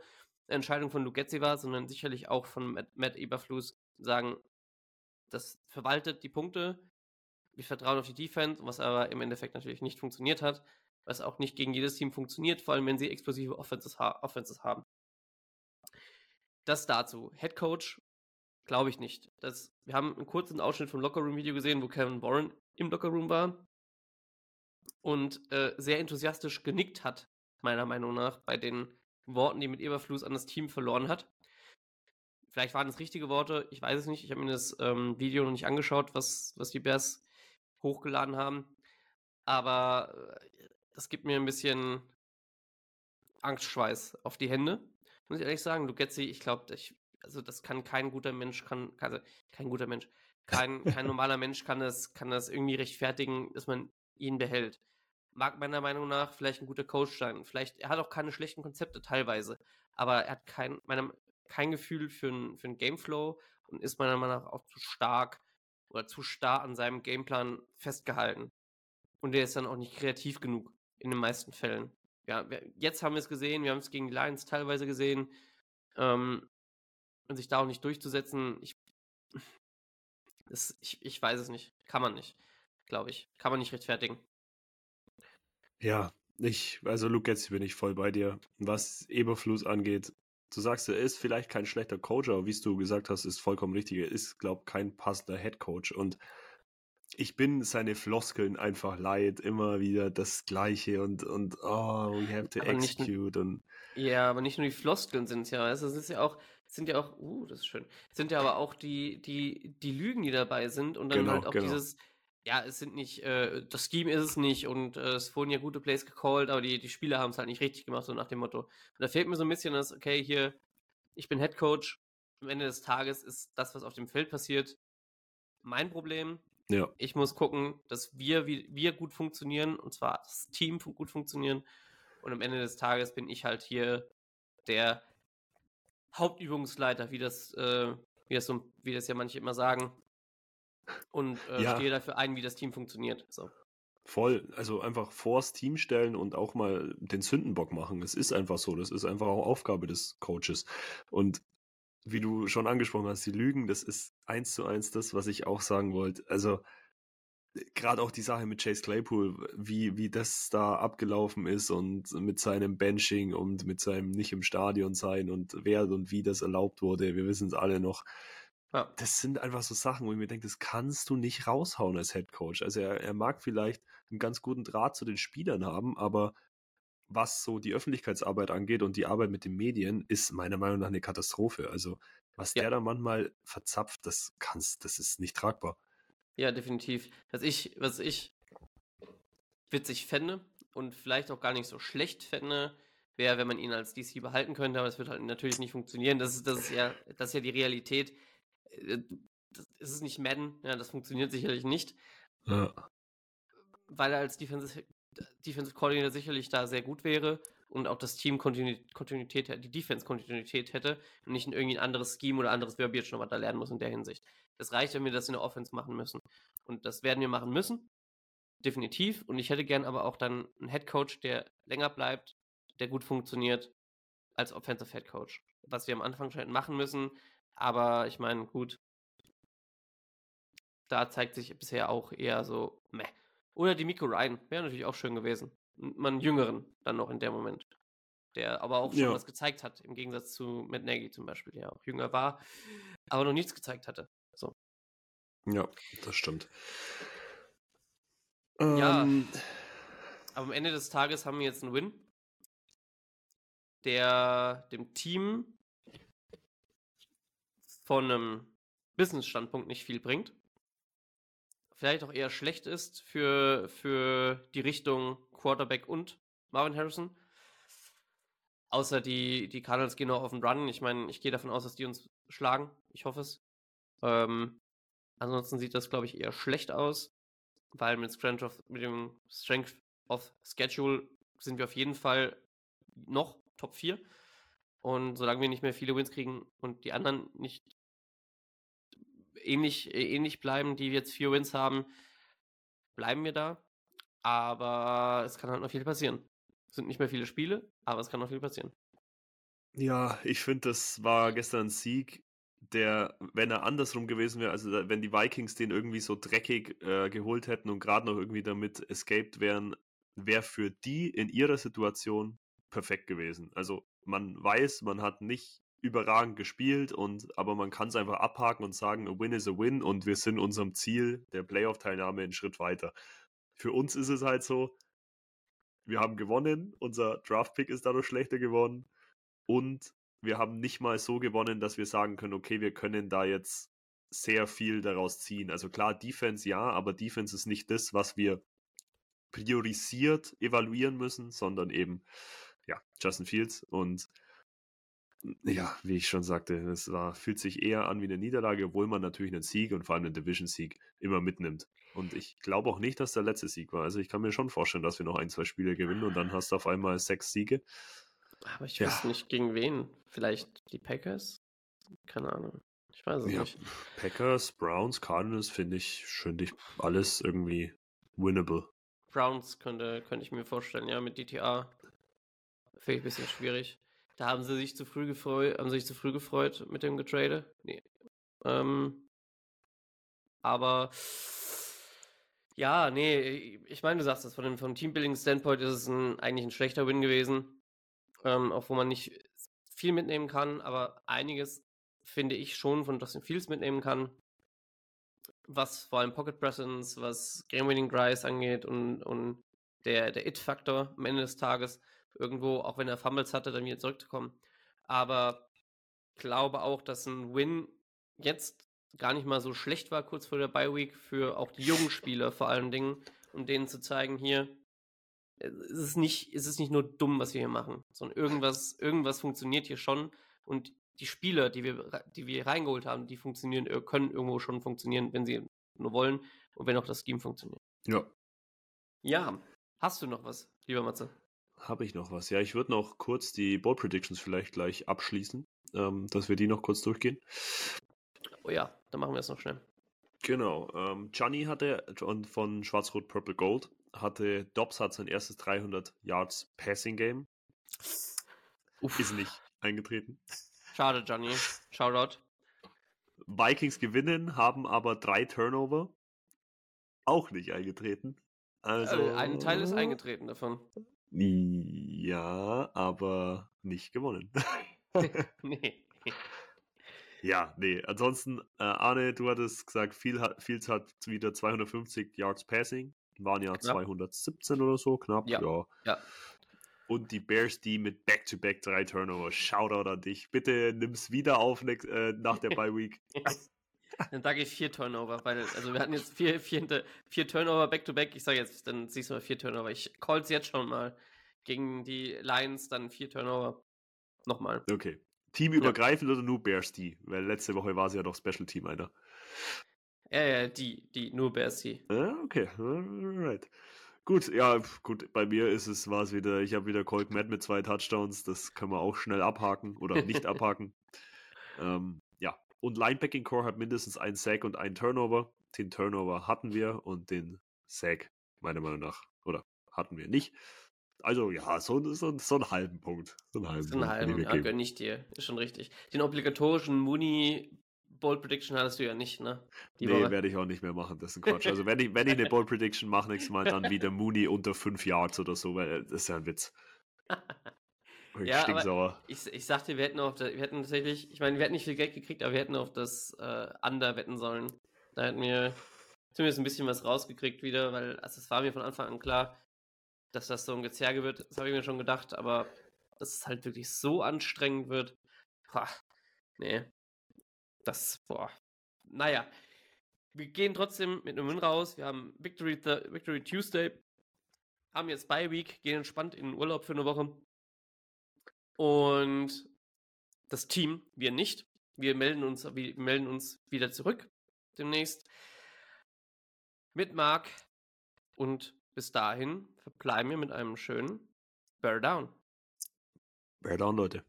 C: eine Entscheidung von Lugetzi war, sondern sicherlich auch von Matt, Matt Eberflus sagen, das verwaltet die Punkte. Wir vertrauen auf die Defense, was aber im Endeffekt natürlich nicht funktioniert hat was auch nicht gegen jedes Team funktioniert, vor allem wenn sie explosive Offenses, ha Offenses haben. Das dazu. Head Coach, glaube ich nicht. Das, wir haben einen kurzen Ausschnitt vom Lockerroom-Video gesehen, wo Kevin Warren im Lockerroom war und äh, sehr enthusiastisch genickt hat, meiner Meinung nach, bei den Worten, die mit Eberfluss an das Team verloren hat. Vielleicht waren es richtige Worte, ich weiß es nicht. Ich habe mir das ähm, Video noch nicht angeschaut, was, was die Bears hochgeladen haben. Aber äh, das gibt mir ein bisschen Angstschweiß auf die Hände. Muss ich ehrlich sagen, Lugetzi, ich glaube, also das kann kein guter Mensch, kann, also kein guter Mensch, kein, kein normaler Mensch kann das, kann das irgendwie rechtfertigen, dass man ihn behält. Mag meiner Meinung nach vielleicht ein guter Coach sein. Vielleicht, er hat auch keine schlechten Konzepte teilweise, aber er hat kein, meiner, kein Gefühl für einen für Gameflow und ist meiner Meinung nach auch zu stark oder zu starr an seinem Gameplan festgehalten. Und der ist dann auch nicht kreativ genug in den meisten Fällen. Ja, jetzt haben wir es gesehen, wir haben es gegen die Lions teilweise gesehen. Ähm, und sich da auch nicht durchzusetzen, ich, das, ich, ich weiß es nicht. Kann man nicht, glaube ich. Kann man nicht rechtfertigen.
D: Ja, ich, also Luke, jetzt bin ich voll bei dir. Was Eberfluss angeht, du sagst, er ist vielleicht kein schlechter Coach, aber wie du gesagt hast, ist vollkommen richtig. Er ist, glaube ich, kein passender Head Coach. Und ich bin seine Floskeln einfach leid, immer wieder das Gleiche und, und oh, we have to aber execute. und
C: ja, aber nicht nur die Floskeln sind es ja, es ist ja auch, sind ja auch, uh, das ist schön, sind ja aber auch die, die, die Lügen, die dabei sind und dann genau, halt auch genau. dieses, ja, es sind nicht, äh, das Scheme ist es nicht und äh, es wurden ja gute Plays gecallt, aber die, die Spieler haben es halt nicht richtig gemacht, so nach dem Motto. Und da fehlt mir so ein bisschen das, okay, hier, ich bin Head Coach, am Ende des Tages ist das, was auf dem Feld passiert, mein Problem ja. Ich muss gucken, dass wir, wir gut funktionieren, und zwar das Team gut funktionieren. Und am Ende des Tages bin ich halt hier der Hauptübungsleiter, wie das, äh, wie das, so, wie das ja manche immer sagen. Und äh, ja. stehe dafür ein, wie das Team funktioniert. So.
D: Voll, also einfach vors Team stellen und auch mal den Sündenbock machen. Es ist einfach so, das ist einfach auch Aufgabe des Coaches. Und wie du schon angesprochen hast, die Lügen, das ist eins zu eins das, was ich auch sagen wollte. Also gerade auch die Sache mit Chase Claypool, wie, wie das da abgelaufen ist und mit seinem Benching und mit seinem nicht im Stadion sein und wer und wie das erlaubt wurde, wir wissen es alle noch. Ja. Das sind einfach so Sachen, wo ich mir denke, das kannst du nicht raushauen als Head Coach. Also er, er mag vielleicht einen ganz guten Draht zu den Spielern haben, aber was so die Öffentlichkeitsarbeit angeht und die Arbeit mit den Medien, ist meiner Meinung nach eine Katastrophe. Also, was ja. der da manchmal verzapft, das kannst, das ist nicht tragbar.
C: Ja, definitiv. Was ich, was ich witzig fände und vielleicht auch gar nicht so schlecht fände, wäre, wenn man ihn als DC behalten könnte, aber das wird halt natürlich nicht funktionieren. Das ist, das ist ja, das ist ja die Realität. Äh, das ist nicht Madden, ja, das funktioniert sicherlich nicht. Ja. Weil er als Defensive Defensive Coordinator sicherlich da sehr gut wäre und auch das Team Kontinuität, die Defense Kontinuität hätte und nicht in irgendwie ein anderes Scheme oder anderes Verbiage noch was da lernen muss in der Hinsicht. Das reicht, wenn wir das in der Offense machen müssen. Und das werden wir machen müssen. Definitiv. Und ich hätte gern aber auch dann einen Head Coach, der länger bleibt, der gut funktioniert als Offensive Head Coach. Was wir am Anfang schon machen müssen, aber ich meine, gut, da zeigt sich bisher auch eher so, meh. Oder die Miko Ryan, wäre natürlich auch schön gewesen. Man jüngeren dann noch in dem Moment. Der aber auch schon
D: Ja.
C: was gezeigt hat, im Gegensatz zu Matt Nagy zum Beispiel, der auch jünger war, aber noch nichts gezeigt hatte. So.
D: Ja, das stimmt.
C: Ja.
D: Ähm,
C: Aber am Ende des Tages haben wir jetzt einen Win, der dem Team von einem Business-Standpunkt nicht viel bringt. Vielleicht auch eher schlecht ist für, für die Richtung Quarterback und Marvin Harrison. Außer die, die Cardinals gehen noch auf den Run. Ich meine, ich gehe davon aus, dass die uns schlagen. Ich hoffe es. Ähm, ansonsten sieht das, glaube ich, eher schlecht aus, weil mit, Strength of, mit dem Strength of Schedule sind wir auf jeden Fall noch Top 4. Und solange wir nicht mehr viele Wins kriegen und die anderen nicht ähnlich, äh, ähnlich bleiben, die jetzt vier Wins haben, bleiben wir da. Aber es kann halt noch viel passieren. Es sind nicht mehr viele Spiele, aber es kann noch viel passieren.
D: Ja, ich finde, das war gestern ein Sieg, der, wenn er andersrum gewesen wäre, also wenn die Vikings den irgendwie so dreckig äh, geholt hätten und gerade noch irgendwie damit escaped wären, wäre für die in ihrer Situation perfekt gewesen. Also man weiß, man hat nicht überragend gespielt und aber man kann es einfach abhaken und sagen, a win is a win und wir sind unserem Ziel der Playoff-Teilnahme einen Schritt weiter. Für uns ist es halt so, wir haben gewonnen, unser Draft-Pick ist dadurch schlechter geworden und wir haben nicht mal so gewonnen, dass wir sagen können, okay, wir können da jetzt sehr viel daraus ziehen. Also klar, Defense ja, aber Defense ist nicht das, was wir priorisiert evaluieren müssen, sondern eben, ja, Justin Fields und ja, wie ich schon sagte, es war, fühlt sich eher an wie eine Niederlage, obwohl man natürlich einen Sieg und vor allem einen Division-Sieg immer mitnimmt. Und ich glaube auch nicht, dass der letzte Sieg war. Also ich kann mir schon vorstellen, dass wir noch ein, zwei Spiele gewinnen und dann hast du auf einmal sechs Siege.
C: Aber ich
D: Ja.
C: weiß nicht gegen wen. Vielleicht die Packers? Keine Ahnung. Ich weiß es
D: Ja,
C: nicht.
D: Packers, Browns, Cardinals finde ich, finde ich alles irgendwie winnable.
C: Browns könnte, könnte ich mir vorstellen, ja, mit DTA. Finde ich ein bisschen schwierig. Da haben sie sich zu früh gefreut, haben sich zu früh gefreut mit dem Getrade. Nee. Ähm, aber ja, nee, ich meine, du sagst das, von dem, vom Teambuilding-Standpoint ist es ein, eigentlich ein schlechter Win gewesen. Ähm, auch wo man nicht viel mitnehmen kann, aber einiges finde ich schon von Justin Fields mitnehmen kann. Was vor allem Pocket Presence, was Game Winning Drives angeht und, und der, der It-Faktor am Ende des Tages irgendwo, auch wenn er Fumbles hatte, dann wieder zurückzukommen. Aber glaube auch, dass ein Win jetzt gar nicht mal so schlecht war, kurz vor der Bye Week, für auch die jungen Spieler vor allen Dingen, um denen zu zeigen, hier, es ist nicht, es ist nicht nur dumm, was wir hier machen, sondern irgendwas, irgendwas funktioniert hier schon und die Spieler, die wir, die wir reingeholt haben, die funktionieren, äh, können irgendwo schon funktionieren, wenn sie nur wollen und wenn auch das Scheme funktioniert.
D: Ja.
C: Ja, hast du noch was, lieber Matze?
D: Habe ich noch was? Ja, ich würde noch kurz die Bold Predictions vielleicht gleich abschließen, ähm, dass wir die noch kurz durchgehen.
C: Oh ja, dann machen wir es noch schnell.
D: Genau. Ähm, Gianni hatte und von Schwarz-Rot Purple Gold hatte Dobbs hat sein erstes 300 Yards Passing Game.
C: Uff,
D: Ist nicht eingetreten.
C: schade, Johnny. Shoutout.
D: Vikings gewinnen, haben aber drei Turnover. Auch nicht eingetreten. Also.
C: Äh, ein Teil ist eingetreten davon.
D: Ja, aber nicht gewonnen.
C: nee.
D: Ja, nee. Ansonsten, äh, Arne, du hattest gesagt, Fields hat wieder 250 Yards Passing. Waren ja
C: Knapp.
D: 217 oder so, knapp.
C: Ja.
D: ja.
C: Ja.
D: Und die Bears, die mit Back-to-Back drei Turnover. Shoutout an dich. Bitte nimm's wieder auf äh, nach der Bye Week.
C: Dann sage ich vier Turnover, weil, also wir hatten jetzt vier, vier, vier Turnover back-to-back. Ich sage jetzt, dann siehst du mal vier Turnover. Ich call's jetzt schon mal. Gegen die Lions dann vier Turnover. Nochmal.
D: Okay. Teamübergreifend oder nur Bears die? Weil letzte Woche war sie ja doch Special Team einer.
C: Ja, ja, die, die, nur Bears die.
D: Ja, okay. Alright. Gut, ja, gut, bei mir ist es, war es wieder, ich habe wieder Colt Matt mit zwei Touchdowns, das können wir auch schnell abhaken oder nicht abhaken. Ähm, ja, und Linebacking Core hat mindestens einen Sack und einen Turnover. Den Turnover hatten wir und den Sack, meiner Meinung nach, oder hatten wir nicht. Also ja, so, so, so einen halben Punkt. So einen halben,
C: So einen
D: Punkt
C: halben, ja, gönn ich dir. Ist schon richtig. Den obligatorischen Mooney Bold Prediction hattest du ja nicht, ne? Die
D: Nee, werde ich auch nicht mehr machen. Das ist ein Quatsch. Also wenn ich, wenn ich eine Bold Prediction mache, nächstes Mal dann wieder Mooney unter 5 Yards oder so, weil das ist ja ein Witz.
C: Ja,
D: stinksauer.
C: Ich, ich sagte, wir hätten auf der, wir hätten tatsächlich, ich meine, wir hätten nicht viel Geld gekriegt, aber wir hätten auf das äh, Under wetten sollen. Da hätten wir zumindest ein bisschen was rausgekriegt wieder, weil also es war mir von Anfang an klar, dass das so ein Gezerge wird. Das habe ich mir schon gedacht, aber dass es halt wirklich so anstrengend wird. Boah, nee. Das, boah. Naja. Wir gehen trotzdem mit einem Win raus. Wir haben Victory, Th Victory Tuesday. Haben jetzt Bye Week, gehen entspannt in den Urlaub für eine Woche. Und das Team, wir nicht. Wir melden uns, wir melden uns wieder zurück demnächst mit Marc. Und bis dahin verbleiben wir mit einem schönen Bear Down.
D: Bear down, Leute.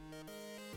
D: Música